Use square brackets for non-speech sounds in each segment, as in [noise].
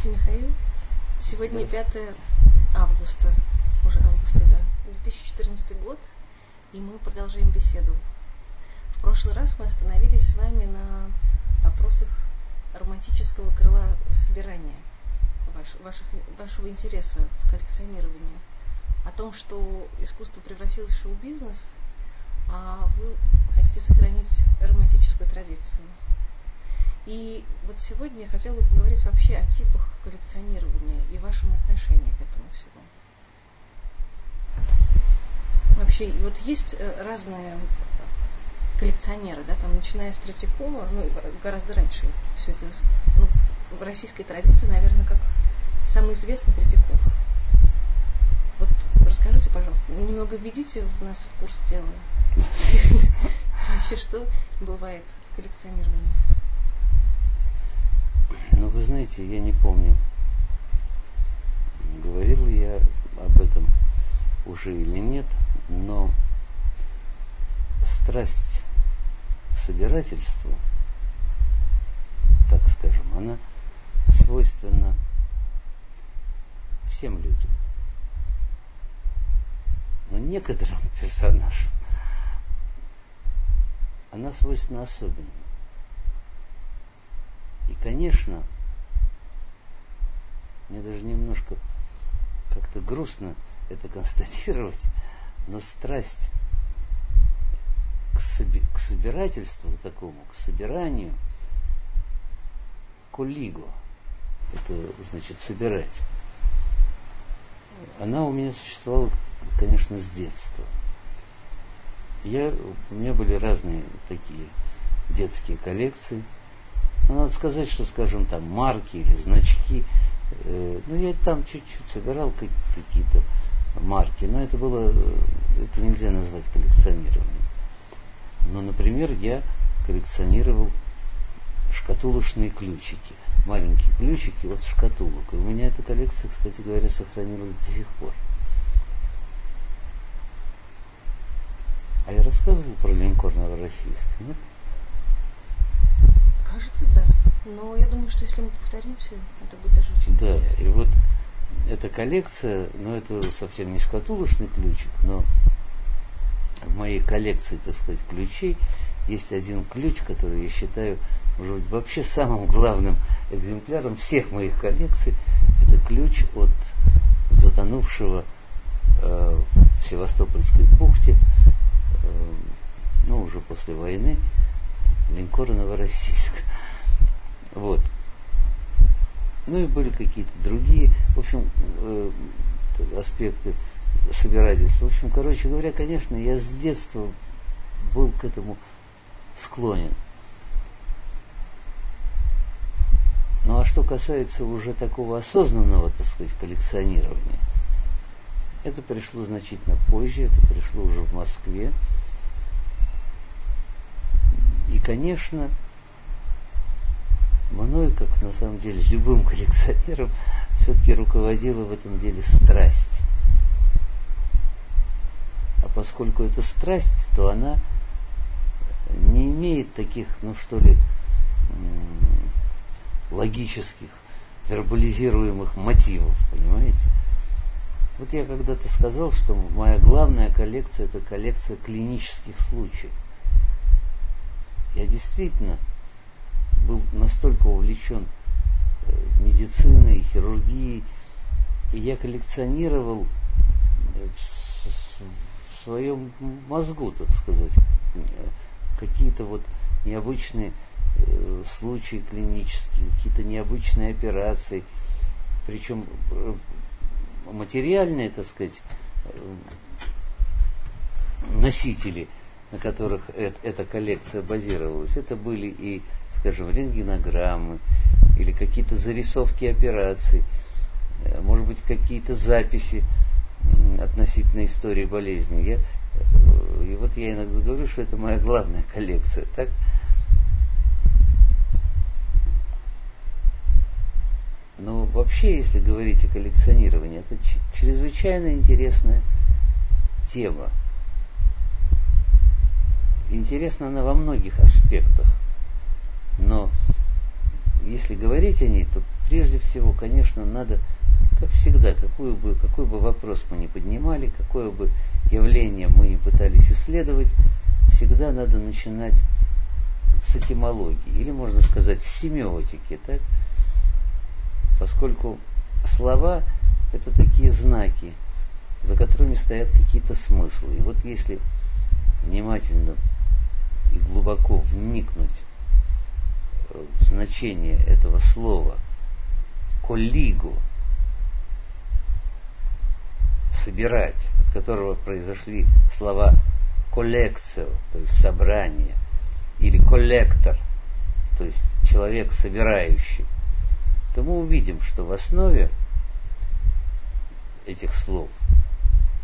Здравствуйте, Михаил. Сегодня 5 августа, уже августа, да, 2014 год, и мы продолжаем беседу. В прошлый раз мы остановились с вами на вопросах романтического крыла собирания, ваш, ваших, вашего интереса в коллекционировании, о том, что искусство превратилось в шоу-бизнес, а вы хотите сохранить романтическую традицию. И вот сегодня я хотела бы поговорить вообще о типах коллекционирования и вашем отношении к этому всему. Вообще, вот есть э, разные коллекционеры, да, там, начиная с Третьякова, ну, гораздо раньше все это, ну, в российской традиции, наверное, как самый известный Третьяков. Вот расскажите, пожалуйста, немного введите в нас в курс дела. [laughs] Вообще, что бывает в коллекционировании? Ну, вы знаете, я не помню, говорил я об этом уже или нет, но страсть к собирательству, так скажем, она свойственна всем людям. Но некоторым [laughs] персонажам она свойственна особенно. И, конечно, мне даже немножко как-то грустно это констатировать, но страсть к, соби- к собирательству такому, к собиранию, кулигу, это значит собирать, она у меня существовала, конечно, с детства. Я, у меня были разные такие детские коллекции – ну, надо сказать, что, скажем, там марки или значки, э, ну, я там чуть-чуть собирал какие-то марки, но это было, это нельзя назвать коллекционированием. Но, например, я коллекционировал шкатулочные ключики, маленькие ключики от шкатулок. И у меня эта коллекция, кстати говоря, сохранилась до сих пор. А я рассказывал про линкор Новороссийск, нет? Кажется, да. Но я думаю, что если мы повторимся, это будет даже очень да, интересно. Да, и вот эта коллекция, ну это совсем не шкатулочный ключик, но в моей коллекции, так сказать, ключей есть один ключ, который я считаю, может быть, вообще самым главным экземпляром всех моих коллекций. Это ключ от затонувшего э, в Севастопольской бухте, э, ну, уже после войны, линкора Новороссийск. Вот. Ну и были какие-то другие, в общем, э, аспекты собирательства. В общем, короче говоря, конечно, я с детства был к этому склонен. Ну а что касается уже такого осознанного, так сказать, коллекционирования, это пришло значительно позже, это пришло уже в Москве. И, конечно, мной, как на самом деле любым [laughs] коллекционером, все-таки руководила в этом деле страсть. А поскольку это страсть, то она не имеет таких, ну что ли, логических, вербализируемых мотивов, понимаете? Вот я когда-то сказал, что моя главная коллекция это коллекция клинических случаев. Я действительно был настолько увлечен э, медициной, хирургией, и я коллекционировал э, в, своем мозгу, так сказать, э, какие-то вот необычные случаи клинические, какие-то необычные операции, причем материальные, так сказать, носители – на которых эта коллекция базировалась, это были и, скажем, рентгенограммы, или какие-то зарисовки операций, э, может быть, какие-то записи относительно истории болезни. Я, э, и вот я иногда говорю, что это моя главная коллекция. Так? Но вообще, если говорить о коллекционировании, это чрезвычайно интересная тема. Интересна она во многих аспектах. Но если говорить о ней, то прежде всего, конечно, надо, как всегда, какой бы, какой бы вопрос мы ни поднимали, какое бы явление мы ни пытались исследовать, всегда надо начинать с этимологии, или можно сказать с семиотики, так? Поскольку слова это такие знаки, за которыми стоят какие-то смыслы. И вот если внимательно и глубоко вникнуть в значение этого слова коллигу, собирать, от которого произошли слова коллекцио, то есть собрание, или коллектор, то есть человек собирающий, то мы увидим, что в основе этих слов,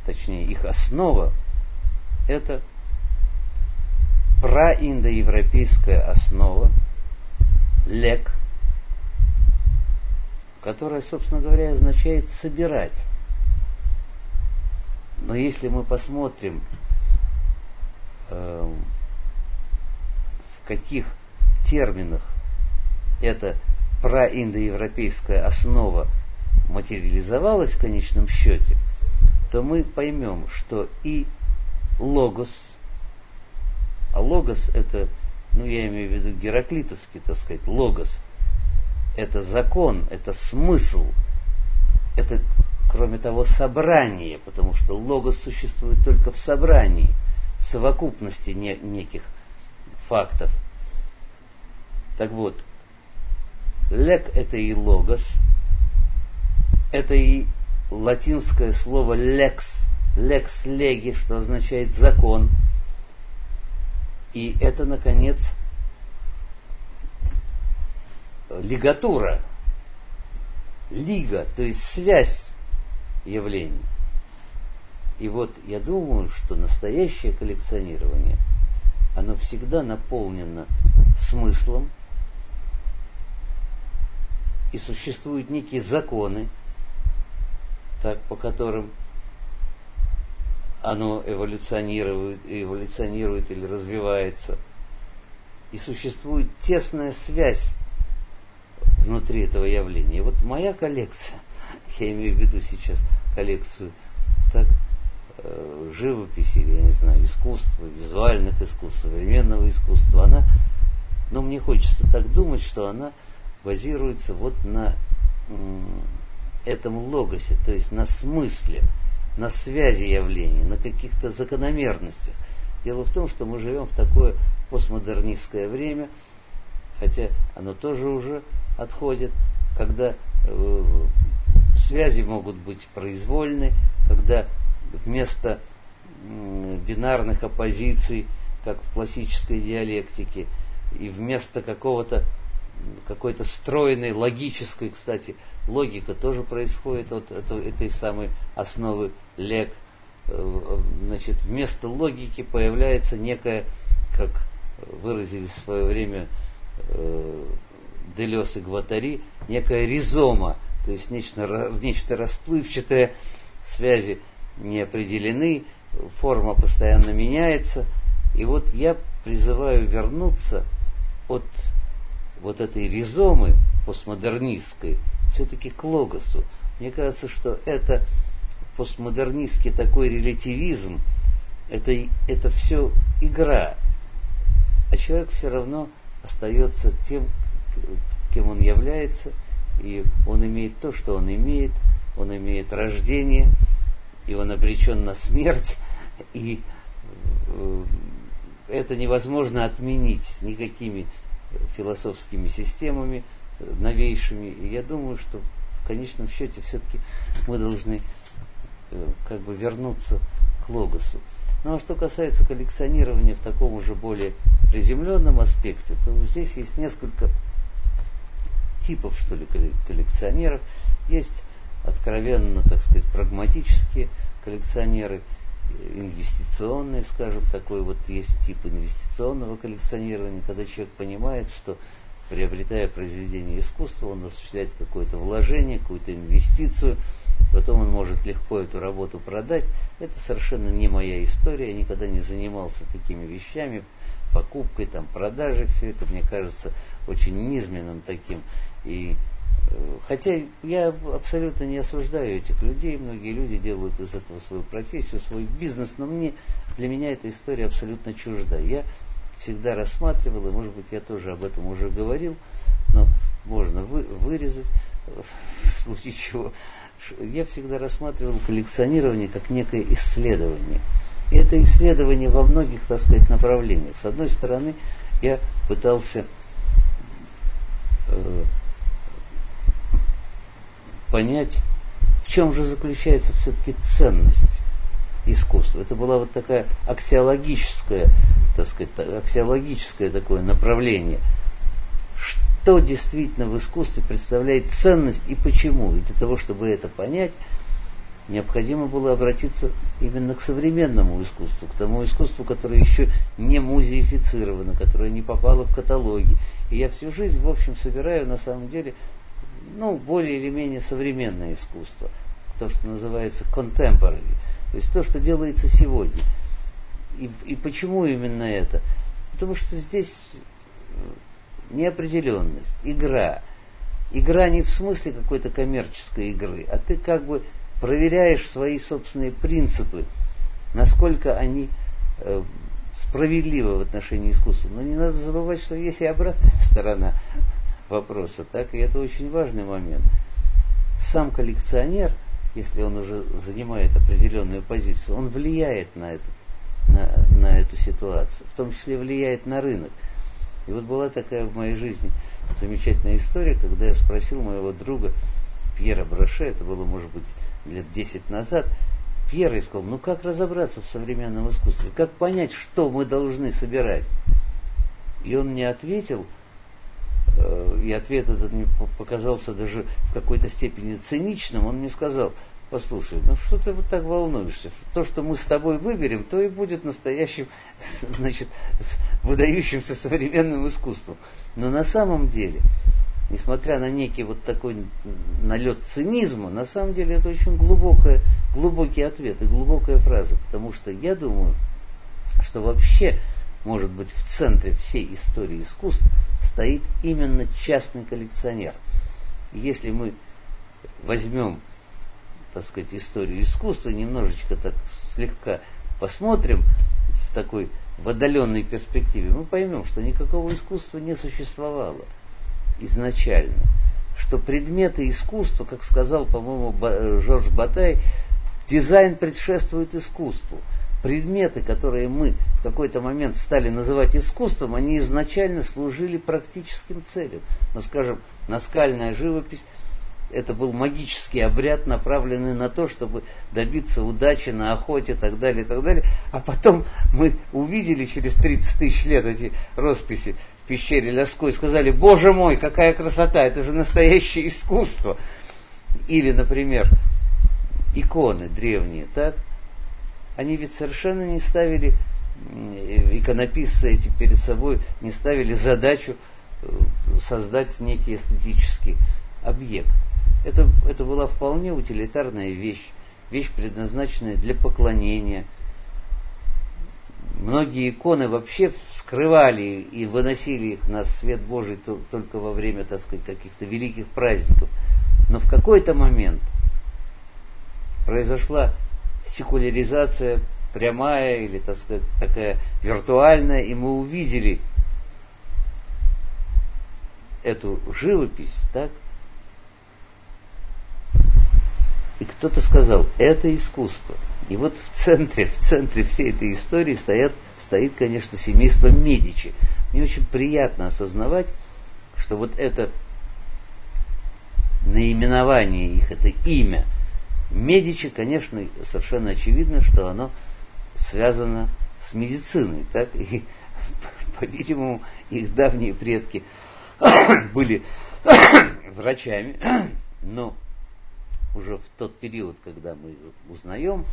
точнее их основа, это праиндоевропейская основа, лек, которая, собственно говоря, означает собирать. Но если мы посмотрим, э, в каких терминах эта праиндоевропейская основа материализовалась в конечном счете, то мы поймем, что и логос, а логос это, ну я имею в виду гераклитовский, так сказать, логос, это закон, это смысл, это, кроме того, собрание, потому что логос существует только в собрании, в совокупности не, неких фактов. Так вот, лек это и логос – это и латинское слово лекс, лекс леги, что означает закон. И это, наконец, лигатура, лига, то есть связь явлений. И вот я думаю, что настоящее коллекционирование, оно всегда наполнено смыслом, и существуют некие законы, так, по которым оно эволюционирует, эволюционирует или развивается. И существует тесная связь внутри этого явления. Вот моя коллекция, [laughs] я имею в виду сейчас коллекцию так, э, живописи, я не знаю, искусства, визуальных искусств, современного искусства, она, ну, мне хочется так думать, что она базируется вот на этом логосе, то есть на смысле, на связи явлений, на каких-то закономерностях. Дело в том, что мы живем в такое постмодернистское время, хотя оно тоже уже отходит, когда э, связи могут быть произвольны, когда вместо э, бинарных оппозиций, как в классической диалектике, и вместо какого-то какой-то стройной, логической, кстати, логика тоже происходит от этой самой основы лек. Э, значит, вместо логики появляется некая, как выразились в свое время э, Делес и Гватари, некая ризома, то есть нечто, нечто расплывчатое, связи не определены, форма постоянно меняется. И вот я призываю вернуться от вот этой ризомы постмодернистской все-таки к логосу. Мне кажется, что это постмодернистский такой релятивизм, это, это все игра. А человек все равно остается тем, кем он является, и он имеет то, что он имеет, он имеет рождение, и он обречен на смерть, и э, это невозможно отменить никакими философскими системами новейшими. И я думаю, что в конечном счете все-таки мы должны как бы вернуться к логосу. Ну а что касается коллекционирования в таком уже более приземленном аспекте, то здесь есть несколько типов, что ли, коллекционеров. Есть откровенно, так сказать, прагматические коллекционеры – инвестиционный, скажем, такой вот есть тип инвестиционного коллекционирования, когда человек понимает, что приобретая произведение искусства, он осуществляет какое-то вложение, какую-то инвестицию, потом он может легко эту работу продать. Это совершенно не моя история, я никогда не занимался такими вещами, покупкой, там, продажей, все это, мне кажется, очень низменным таким. И э, Хотя я абсолютно не осуждаю этих людей, многие люди делают из этого свою профессию, свой бизнес, но мне, для меня эта история абсолютно чужда. Я всегда рассматривал, и может быть я тоже об этом уже говорил, но можно вы, вырезать, в случае чего. Я всегда рассматривал коллекционирование как некое исследование. И это исследование во многих, так сказать, направлениях. С одной стороны, я пытался э, понять, в чем же заключается все-таки ценность искусства. Это была вот такая аксиологическая, так сказать, аксиологическое такое направление. Что действительно в искусстве представляет ценность и почему? И для того, чтобы это понять, необходимо было обратиться именно к современному искусству, к тому искусству, которое еще не музеифицировано, которое не попало в каталоги. И я всю жизнь, в общем, собираю на самом деле ну, более или менее современное искусство, то, что называется contemporary, то есть то, что делается сегодня. И, и почему именно это? Потому что здесь неопределенность, игра. Игра не в смысле какой-то коммерческой игры, а ты как бы проверяешь свои собственные принципы, насколько они э, справедливы в отношении искусства. Но не надо забывать, что есть и обратная [laughs] сторона вопроса, так, и это очень важный момент. Сам коллекционер, если он уже занимает определенную позицию, он влияет на, это, на, на эту ситуацию, в том числе влияет на рынок. И вот была такая в моей жизни замечательная история, когда я спросил моего друга Пьера Броше, это было, может быть, лет 10 назад, Пьер я сказал, ну как разобраться в современном искусстве, как понять, что мы должны собирать? И он мне ответил, э, и ответ этот мне показался даже в какой-то степени циничным, он мне сказал, послушай, ну что ты вот так волнуешься? То, что мы с тобой выберем, то и будет настоящим, [laughs] значит, выдающимся современным искусством. Но на самом деле несмотря на некий вот такой налет цинизма, на самом деле это очень глубокая, глубокий ответ и глубокая фраза, потому что я думаю, что вообще, может быть, в центре всей истории искусств стоит именно частный коллекционер. если мы возьмем, так сказать, историю искусства, немножечко так слегка посмотрим в такой в отдаленной перспективе, мы поймем, что никакого искусства не существовало изначально, что предметы искусства, как сказал, по-моему, э, Жорж Батай, дизайн предшествует искусству. Предметы, которые мы в какой-то момент стали называть искусством, они изначально служили практическим целям. Но, скажем, наскальная живопись это был магический обряд, направленный на то, чтобы добиться удачи на охоте и так далее, и так далее. А потом мы увидели через 30 тысяч лет эти росписи пещере Ляской, сказали, боже мой, какая красота, это же настоящее искусство. Или, например, иконы древние, так? Они ведь совершенно не ставили, иконописцы эти перед собой не ставили задачу э, создать некий эстетический объект. Это, это была вполне утилитарная вещь, вещь, предназначенная для поклонения – многие иконы вообще скрывали и выносили их на свет Божий только во время, так сказать, каких-то великих праздников. Но в какой-то момент произошла секуляризация прямая или, так сказать, такая виртуальная, и мы увидели эту живопись, так? И кто-то сказал, это искусство. И вот в центре, в центре всей этой истории стоят, стоит, конечно, семейство Медичи. Мне очень приятно осознавать, что вот это наименование их, это имя Медичи, конечно, совершенно очевидно, что оно связано с медициной, так? И, [laughs] по-видимому, их давние предки [coughs] были [coughs] врачами, [coughs] но уже в тот период, когда мы узнаем,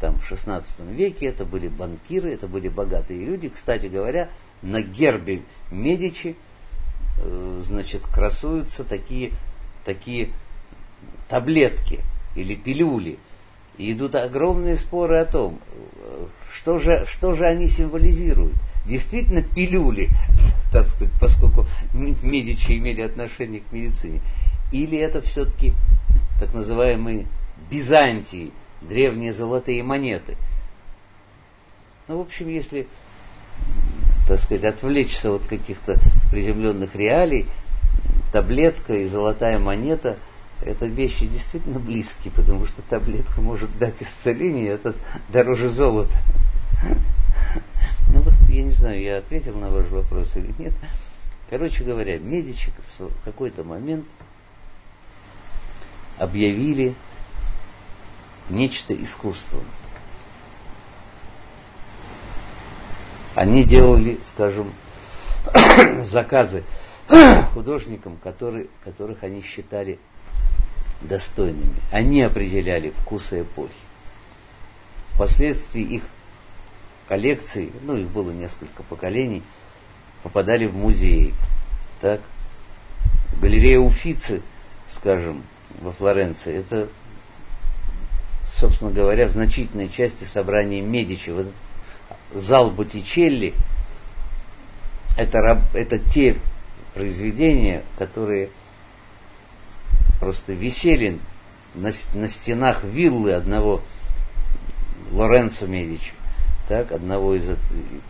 там в XVI веке это были банкиры, это были богатые люди. Кстати говоря, на гербе Медичи, э, значит, красуются такие, такие таблетки или пилюли. И идут огромные споры о том, что же, что же они символизируют. действительно пилюли, [laughs] так сказать, поскольку медичи имели отношение к медицине, или это все-таки так называемые Византии, древние золотые монеты. Ну, в общем, если, так сказать, отвлечься от каких-то приземленных реалий, таблетка и золотая монета – это вещи действительно близкие, потому что таблетка может дать исцеление, это дороже золота. Ну вот, я не знаю, я ответил на ваш вопрос или нет. Короче говоря, Медичи в какой-то момент объявили нечто искусством. Они делали, скажем, [coughs] заказы [coughs] художникам, которые, которых они считали достойными. Они определяли вкусы эпохи. Впоследствии их коллекции, ну их было несколько поколений, попадали в музеи. Так? Галерея Уфицы, скажем, во Флоренции, это собственно говоря, в значительной части собрания Медичи. Вот зал Боттичелли это, это те произведения, которые просто висели на, на стенах виллы одного Лоренцо Медичи, так, одного из,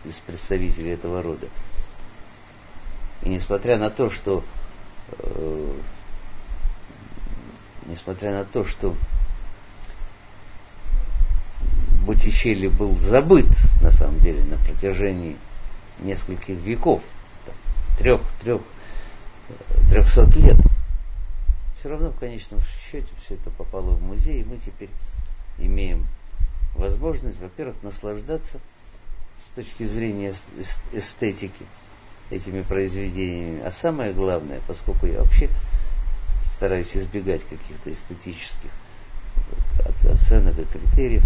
из представителей этого рода. И несмотря на то, что э, несмотря на то, что Боттичелли был забыт, на самом деле, на протяжении нескольких веков, трех, трех, трехсот лет. Все равно в конечном счете все это попало в музей, и мы теперь имеем возможность, во-первых, наслаждаться с точки зрения эстетики этими произведениями. А самое главное, поскольку я вообще стараюсь избегать каких-то эстетических оценок и критериев,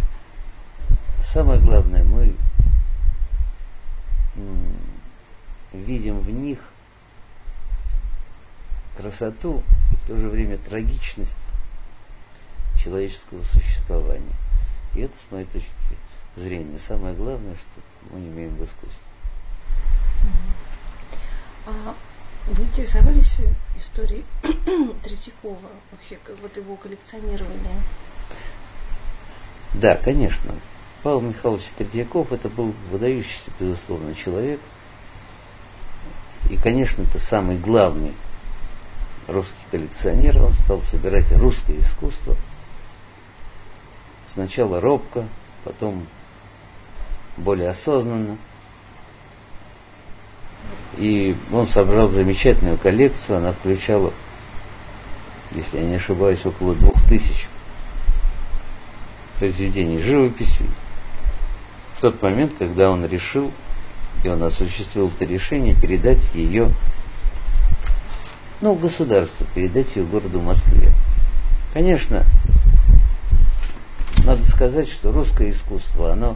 самое главное, мы видим в них красоту и в то же время трагичность человеческого существования. И это, с моей точки зрения, самое главное, что мы имеем в искусстве. Вы интересовались историей [clears throat] Третьякова, вообще, как вот его коллекционирование? Да, конечно. Павел Михайлович Третьяков это был выдающийся, безусловно, человек. И, конечно, это самый главный русский коллекционер. Он стал собирать русское искусство. Сначала робко, потом более осознанно. И он собрал замечательную коллекцию. Она включала, если я не ошибаюсь, около двух тысяч произведений живописи, в тот момент, когда он решил, и он осуществил это решение, передать ее, ну, государству, передать ее городу Москве. Конечно, надо сказать, что русское искусство, оно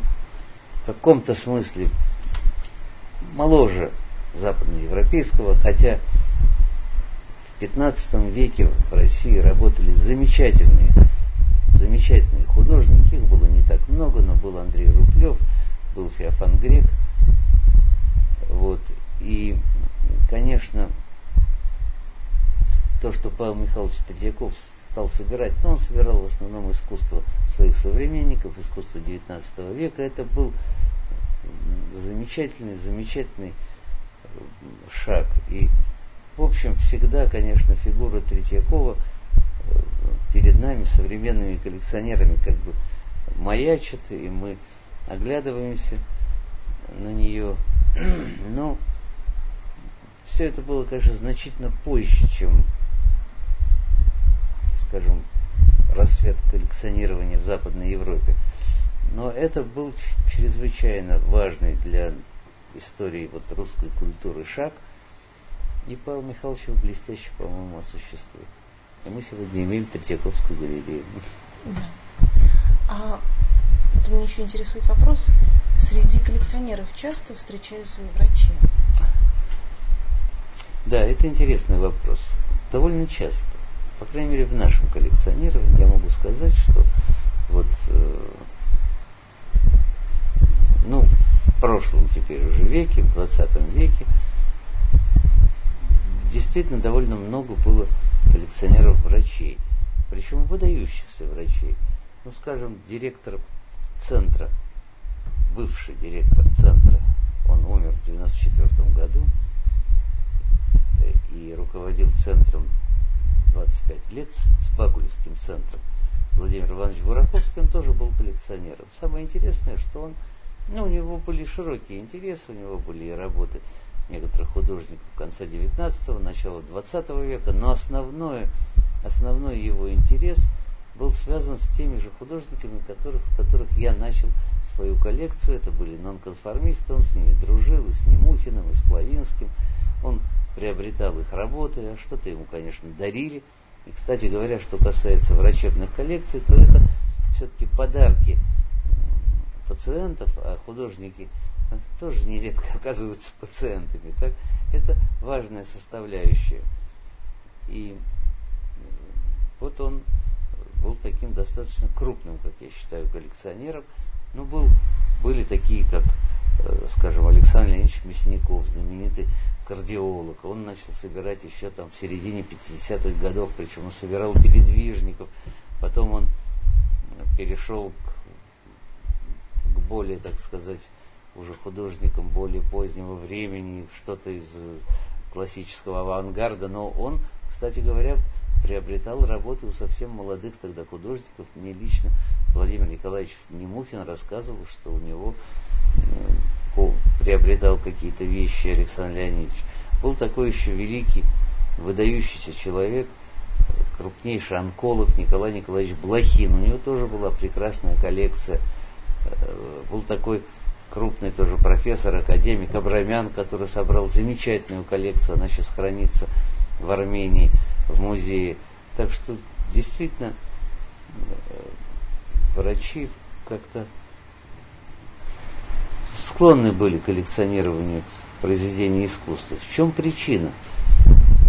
в каком-то смысле моложе западноевропейского, хотя в 15 веке в России работали замечательные замечательные художники, их было не так много, но был Андрей Руплев, был Феофан Грек. Вот. И, конечно, то, что Павел Михайлович Третьяков стал собирать, но он собирал в основном искусство своих современников, искусство XIX века, это был замечательный, замечательный шаг. И, в общем, всегда, конечно, фигура Третьякова – перед нами, современными коллекционерами, как бы маячит, и мы оглядываемся на нее. [clears throat] Но все это было, конечно, значительно позже, чем, скажем, рассвет коллекционирования в Западной Европе. Но это был чрезвычайно важный для истории вот русской культуры шаг, и Павел Михайлович его блестяще, по-моему, осуществил. И мы сегодня имеем Третьяковскую галерею. Да. А вот меня еще интересует вопрос. Среди коллекционеров часто встречаются врачи? Да, это интересный вопрос. Довольно часто. По крайней мере, в нашем коллекционировании я могу сказать, что вот э, ну, в прошлом теперь уже веке, в 20 веке, действительно довольно много было коллекционеров врачей, причем выдающихся врачей. Ну, скажем, директор центра, бывший директор центра, он умер в 1994 году э, и руководил центром 25 лет, с Багулевским центром. Владимир Иванович Бураковский, он тоже был коллекционером. Самое интересное, что он, ну, у него были широкие интересы, у него были работы некоторых художников конца 19-го, начала 20 века, но основное, основной его интерес был связан с теми же художниками, которых, с которых я начал свою коллекцию. Это были нонконформисты, он с ними дружил, и с Немухиным, и с Плавинским. Он приобретал их работы, а что-то ему, конечно, дарили. И, кстати говоря, что касается врачебных коллекций, то это все-таки подарки пациентов, а художники тоже нередко [laughs] оказываются пациентами. Так? Это важная составляющая. И вот он был таким достаточно крупным, как я считаю, коллекционером. Ну, был, были такие, как, э, скажем, Александр Леонидович Мясников, знаменитый кардиолог. Он начал собирать еще там в середине 50-х годов, причем он собирал передвижников. Потом он перешел к более, так сказать, уже художникам более позднего времени, что-то из классического авангарда, но он, кстати говоря, приобретал работы у совсем молодых тогда художников. Мне лично Владимир Николаевич Немухин рассказывал, что у него э, приобретал какие-то вещи Александр Леонидович. Был такой еще великий, выдающийся человек, крупнейший онколог Николай Николаевич Блохин. У него тоже была прекрасная коллекция. Э, был такой крупный тоже профессор, академик Абрамян, который собрал замечательную коллекцию, она сейчас хранится в Армении, в музее. Так что действительно э, врачи как-то склонны были к коллекционированию произведений искусства. В чем причина?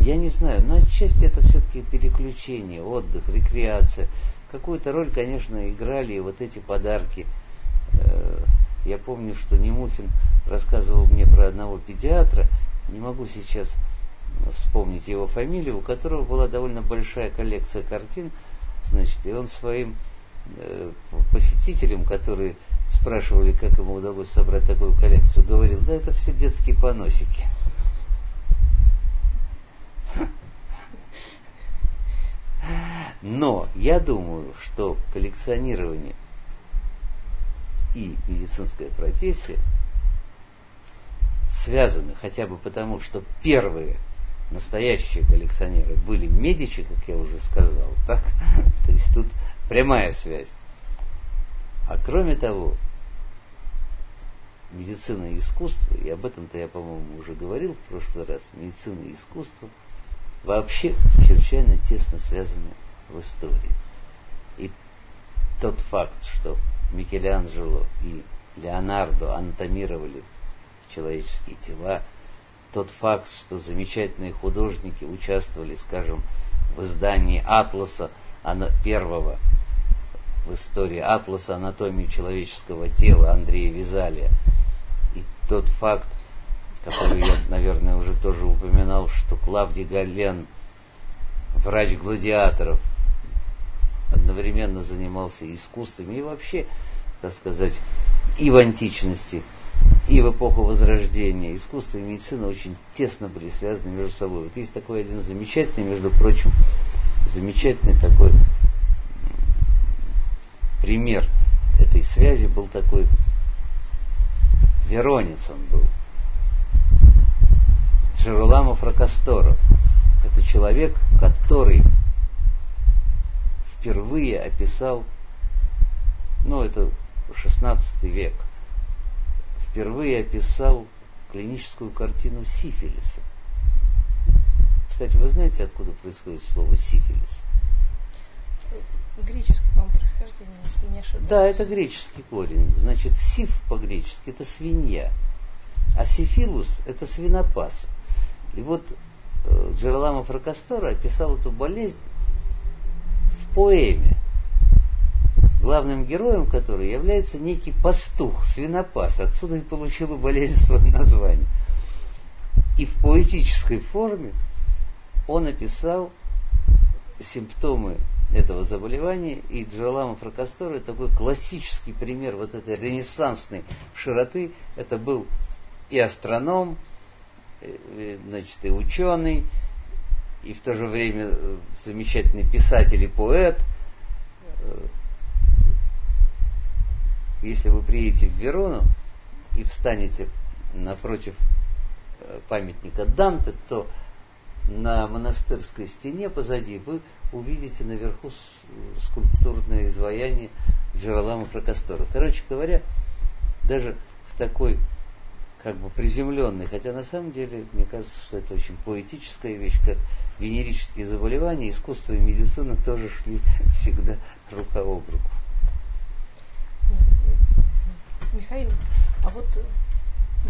Я не знаю, но отчасти это все-таки переключение, отдых, рекреация. Какую-то роль, конечно, играли вот эти подарки я помню, что Немухин рассказывал мне про одного педиатра, не могу сейчас вспомнить его фамилию, у которого была довольно большая коллекция картин, значит, и он своим э, посетителям, которые спрашивали, как ему удалось собрать такую коллекцию, говорил, да это все детские поносики. Но я думаю, что коллекционирование и медицинская профессия связаны хотя бы потому, что первые настоящие коллекционеры были медичи, как я уже сказал, [laughs] так? То есть тут прямая связь. А кроме того, медицина и искусство, и об этом-то я, по-моему, уже говорил в прошлый раз, медицина и искусство вообще чрезвычайно тесно связаны в истории. И тот факт, что Микеланджело и Леонардо анатомировали человеческие тела, тот факт, что замечательные художники участвовали, скажем, в издании атласа первого в истории атласа анатомии человеческого тела Андрея Визалия. И тот факт, который я, наверное, уже тоже упоминал, что Клавдий Гален, врач гладиаторов, одновременно занимался искусствами и вообще, так сказать, и в античности, и в эпоху Возрождения искусство и медицина очень тесно были связаны между собой. Вот есть такой один замечательный, между прочим, замечательный такой пример этой связи был такой Веронец он был. Джероламо Фракасторо. Это человек, который впервые описал, ну это 16 век, впервые описал клиническую картину сифилиса. Кстати, вы знаете, откуда происходит слово сифилис? Греческое, по-моему, происхождение, если не ошибаюсь. Да, это греческий корень. Значит, сиф по-гречески это свинья, а сифилус это свинопас. И вот э, Джералама Фракастора описал эту болезнь поэме. главным героем которой является некий пастух, свинопас. Отсюда и получила болезнь свое название. И в поэтической форме он описал симптомы этого заболевания, и Джалама Фракастора такой классический пример вот этой ренессансной широты. Это был и астроном, и, значит, и ученый, и в то же время э, замечательный писатель и поэт. Э, если вы приедете в Верону и встанете напротив э, памятника Данте, то на монастырской стене позади вы увидите наверху скульптурное изваяние Джералама Фракастора. Короче говоря, даже в такой как бы приземленный, хотя на самом деле мне кажется, что это очень поэтическая вещь, как венерические заболевания, искусство и медицина тоже шли всегда рука об руку. Михаил, а вот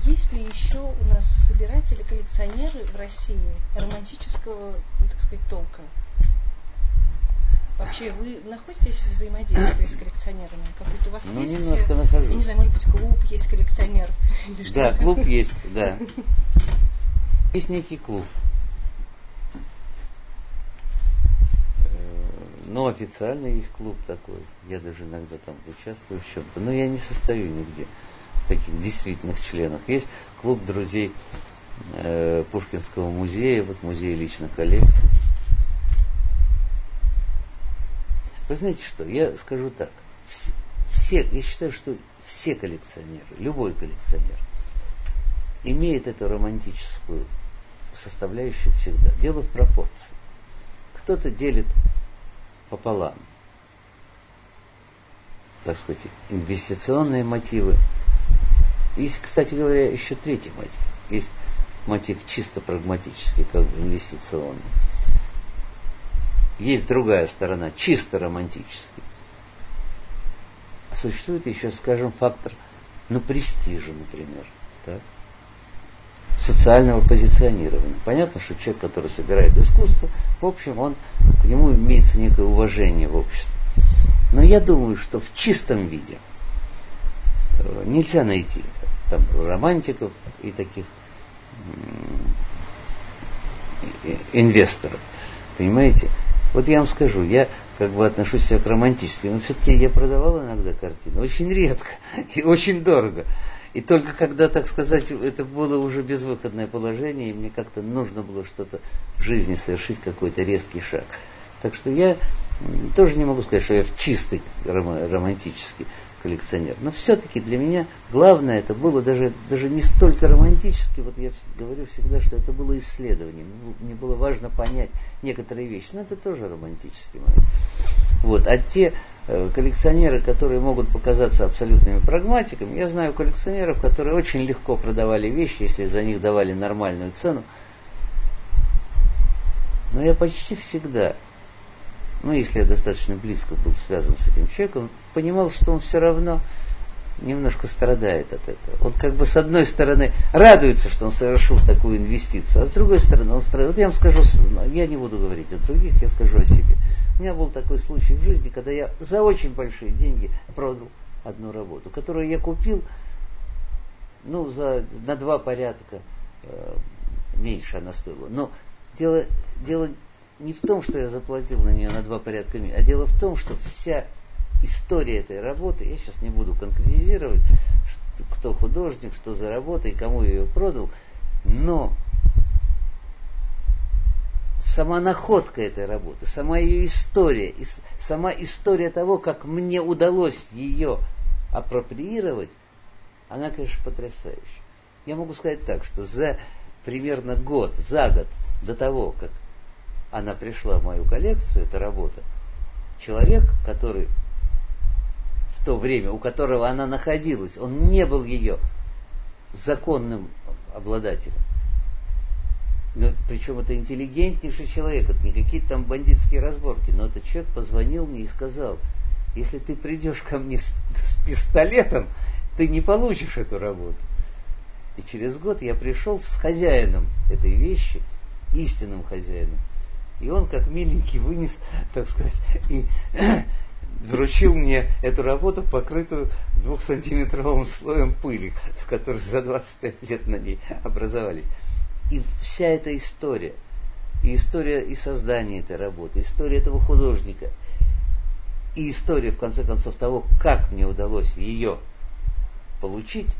есть ли еще у нас собиратели, коллекционеры в России романтического, ну, так сказать, толка? Вообще, вы находитесь в взаимодействии с коллекционерами? Какой-то у вас ну, есть? немножко нахожусь. Я не знаю, может быть, клуб есть коллекционеров? [laughs] Или да, клуб есть, да. [laughs] Есть некий клуб. Э, но официально есть клуб такой. Я даже иногда там участвую в чем-то. Но я не состою нигде в таких действительных членах. Есть клуб друзей э, Пушкинского музея, вот музей личных коллекций. Вы знаете что, я скажу так. Все, я считаю, что все коллекционеры, любой коллекционер, имеет эту романтическую составляющую всегда. Дело в пропорции. Кто-то делит пополам. Так сказать, инвестиционные мотивы. Есть, кстати говоря, еще третий мотив. Есть мотив чисто прагматический, как бы инвестиционный. Есть другая сторона, чисто романтический. А существует еще, скажем, фактор, ну, престижа, например, так? социального позиционирования. Понятно, что человек, который собирает искусство, в общем, он, к нему имеется некое уважение в обществе. Но я думаю, что в чистом виде э, нельзя найти там романтиков и таких инвесторов. Понимаете? Вот я вам скажу, я как бы отношусь себя к романтически, но все-таки я продавал иногда картины, очень редко [laughs] и очень дорого. И только когда, так сказать, это было уже безвыходное положение, и мне как-то нужно было что-то в жизни совершить, какой-то резкий шаг. Так что я тоже не могу сказать, что я в чистый романтический коллекционер. Но все-таки для меня главное это было даже, даже не столько романтически, вот я говорю всегда, что это было исследование. Мне было важно понять некоторые вещи. Но это тоже романтический момент. Вот. А те э, коллекционеры, которые могут показаться абсолютными прагматиками, я знаю коллекционеров, которые очень легко продавали вещи, если за них давали нормальную цену. Но я почти всегда ну, если я достаточно близко был связан с этим человеком, понимал, что он все равно немножко страдает от этого. Он как бы с одной стороны радуется, что он совершил такую инвестицию, а с другой стороны он страдает. Вот я вам скажу, я не буду говорить о других, я скажу о себе. У меня был такой случай в жизни, когда я за очень большие деньги продал одну работу, которую я купил ну, за, на два порядка э, меньше она стоила. Но дело, дело не в том, что я заплатил на нее на два порядка а дело в том, что вся история этой работы, я сейчас не буду конкретизировать, что, кто художник, что за работа и кому я ее продал, но сама находка этой работы, сама ее история, и сама история того, как мне удалось ее апроприировать, она, конечно, потрясающая. Я могу сказать так, что за примерно год, за год до того, как она пришла в мою коллекцию, эта работа, человек, который в то время, у которого она находилась, он не был ее законным обладателем. Но, причем это интеллигентнейший человек, это не какие-то там бандитские разборки, но этот человек позвонил мне и сказал, если ты придешь ко мне с, с пистолетом, ты не получишь эту работу. И через год я пришел с хозяином этой вещи, истинным хозяином, и он, как миленький, вынес, так сказать, и [coughs] вручил мне эту работу, покрытую двухсантиметровым слоем пыли, с которой за 25 лет на ней образовались. И вся эта история, и история и создания этой работы, история этого художника, и история, в конце концов, того, как мне удалось ее получить,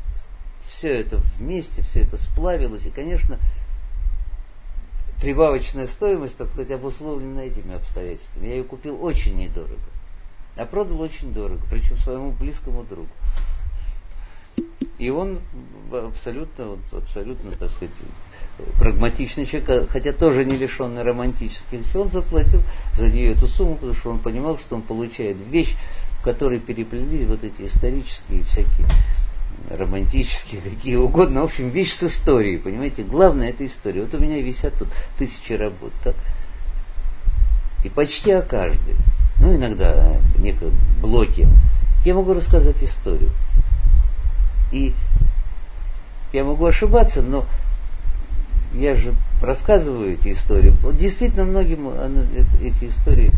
все это вместе, все это сплавилось, и, конечно, прибавочная стоимость, так сказать, обусловлена этими обстоятельствами. Я ее купил очень недорого, а продал очень дорого, причем своему близкому другу. И он абсолютно, абсолютно, так сказать, прагматичный человек, хотя тоже не лишенный романтических он заплатил за нее эту сумму, потому что он понимал, что он получает вещь, в которой переплелись вот эти исторические всякие романтические, какие угодно, в общем, вещь с историей, понимаете, главное это история. Вот у меня висят тут тысячи работ, так? И почти о каждой, ну иногда в неком блоке, я могу рассказать историю. И я могу ошибаться, но я же рассказываю эти истории. Действительно многим эти истории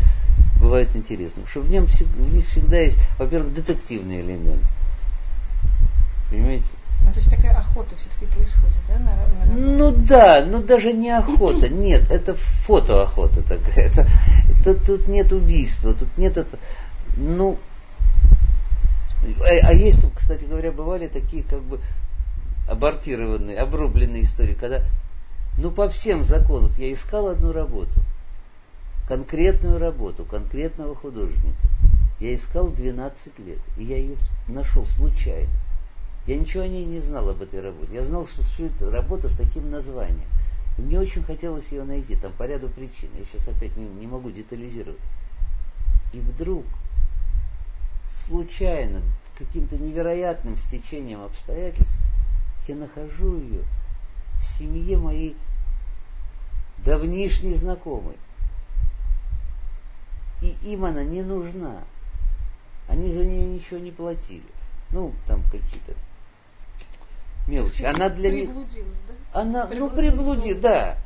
бывают интересны, потому что в, нем, в них всегда есть, во-первых, детективный элемент. Понимаете? Ну, то есть такая охота все-таки происходит, да? На, на ну да, но даже не охота, [clears throat] нет, это фотоохота такая. Это, это, тут нет убийства, тут нет это. Ну, а, а есть, кстати говоря, бывали такие как бы абортированные, обрубленные истории, когда, ну по всем законам, я искал одну работу, конкретную работу, конкретного художника. Я искал 12 лет, и я ее нашел случайно. Я ничего о ней не знал об этой работе. Я знал, что существует работа с таким названием. И мне очень хотелось ее найти, там по ряду причин. Я сейчас опять не, не могу детализировать. И вдруг, случайно, каким-то невероятным стечением обстоятельств, я нахожу ее в семье моей давнишней знакомой. И им она не нужна. Они за нее ничего не платили. Ну, там какие-то мелочи. Она для них... Да? Она, ну, приблуди, да.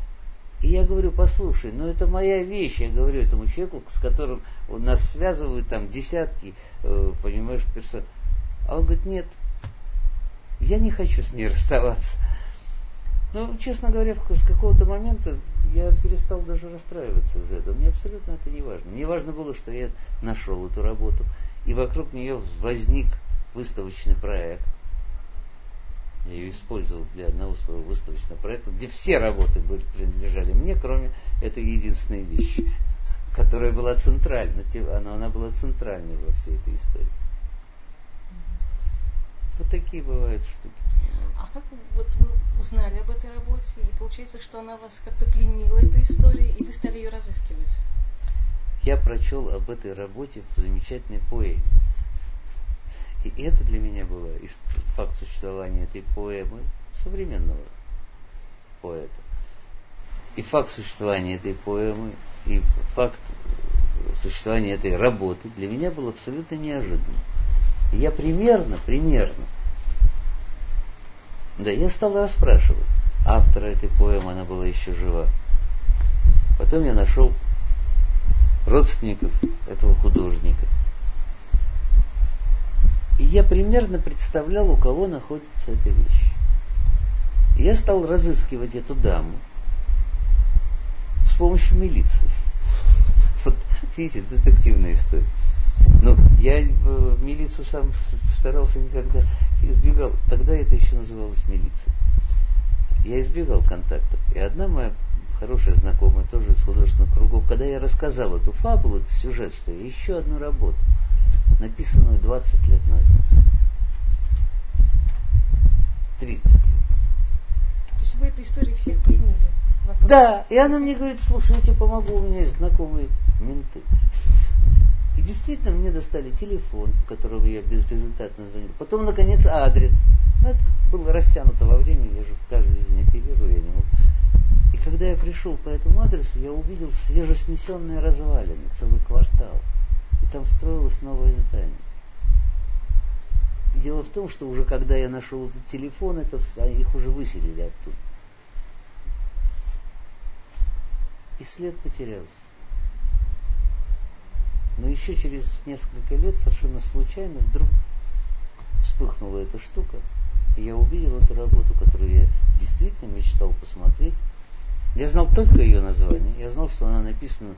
И я говорю, послушай, ну это моя вещь, я говорю этому человеку, с которым нас связывают там десятки, э, понимаешь, персон. А он говорит, нет, я не хочу с ней расставаться. Ну, честно говоря, с какого-то момента я перестал даже расстраиваться из-за этого. Мне абсолютно это не важно. Мне важно было, что я нашел эту работу, и вокруг нее возник выставочный проект. Использовал для одного своего выставочного проекта, где все работы были, принадлежали мне, кроме этой единственной вещи, которая была центральной. Она, она была центральной во всей этой истории. Вот такие бывают штуки. А как вот вы узнали об этой работе, и получается, что она вас как-то пленила, эта история, и вы стали ее разыскивать? Я прочел об этой работе в замечательной поэме. И это для меня было факт существования этой поэмы современного поэта. И факт существования этой поэмы, и факт существования этой работы для меня был абсолютно неожиданным. Я примерно, примерно, да, я стал расспрашивать автора этой поэмы, она была еще жива. Потом я нашел родственников этого художника – и я примерно представлял, у кого находится эта вещь. И я стал разыскивать эту даму с помощью милиции. [laughs] Вот, видите, детективная история. Но я в милицию сам старался никогда избегал. Тогда это еще называлось милиция. Я избегал контактов. И одна моя хорошая знакомая, тоже из художественных кругов, когда я рассказал эту фабулу, этот сюжет, что я еще одну работу – написанную 20 лет назад. 30 лет. То есть вы этой истории всех пленили? Вокруг? Да, и она мне говорит, слушай, я тебе помогу, у меня есть знакомые менты. И действительно мне достали телефон, по которому я безрезультатно звонил. Потом, наконец, адрес. Ну, это было растянуто во времени, я же каждый день оперирую, я не мог. И когда я пришел по этому адресу, я увидел свежеснесенные развалины, целый квартал и там строилось новое здание. Дело в том, что уже когда я нашел этот телефон, это, их уже выселили оттуда. И след потерялся. Но еще через несколько лет совершенно случайно вдруг вспыхнула эта штука, и я увидел эту работу, которую я действительно мечтал посмотреть. Я знал только ее название, я знал, что она написана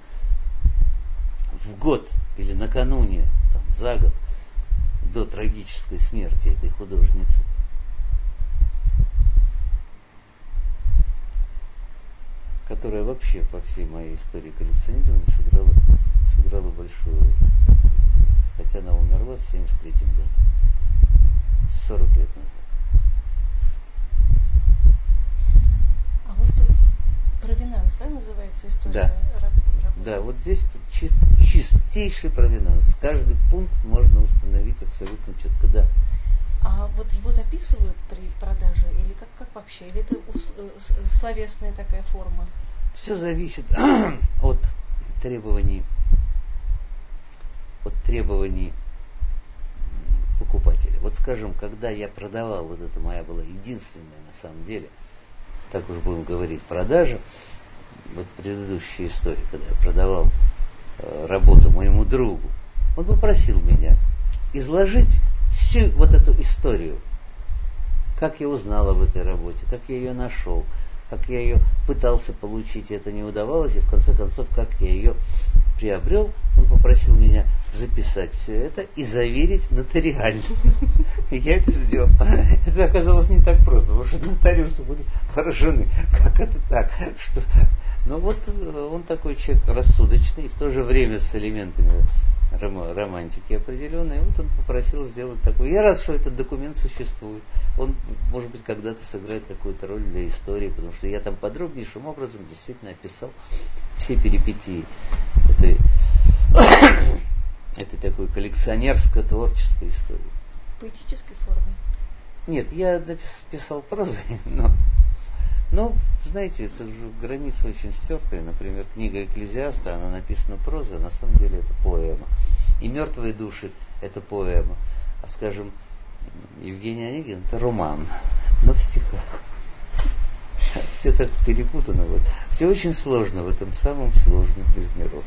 в год или накануне, там, за год до трагической смерти этой художницы. которая вообще по всей моей истории коллекционирования сыграла, сыграла большую роль. Хотя она умерла в 73 году. 40 лет назад. А вот провинанс, да, называется история да. Да, вот здесь чист, чистейший провинанс. Каждый пункт можно установить абсолютно четко, да. А вот его записывают при продаже или как, как вообще? Или это э, словесная такая форма? Все зависит [clears throat] от требований, от требований покупателя. Вот скажем, когда я продавал, вот это моя была единственная на самом деле, так уж будем говорить, продажа, вот предыдущая история, когда я продавал э, работу моему другу, он попросил меня изложить всю вот эту историю, как я узнал об этой работе, как я ее нашел, как я ее пытался получить, и это не удавалось, и в конце концов, как я ее приобрел, он попросил меня записать все это и заверить нотариально. Я это сделал. Это оказалось не так просто, потому что нотариусы были поражены. Как это так? Что... Но вот э, он такой человек рассудочный, и в то же время с элементами романтики определенной. Вот он попросил сделать такой. Я рад, что этот документ существует. Он, может быть, когда-то сыграет какую-то роль для истории, потому что я там подробнейшим образом действительно описал все перипетии этой, [coughs] этой такой коллекционерско-творческой истории. В поэтической форме? Нет, я написал прозой, но ну, знаете, это же граница очень стертая. Например, книга Экклезиаста, она написана прозой, а на самом деле это поэма. И «Мертвые души» – это поэма. А, скажем, Евгений Онегин – это роман, но в стихах. Все так перепутано. Вот. Все очень сложно в этом самом сложном из миров.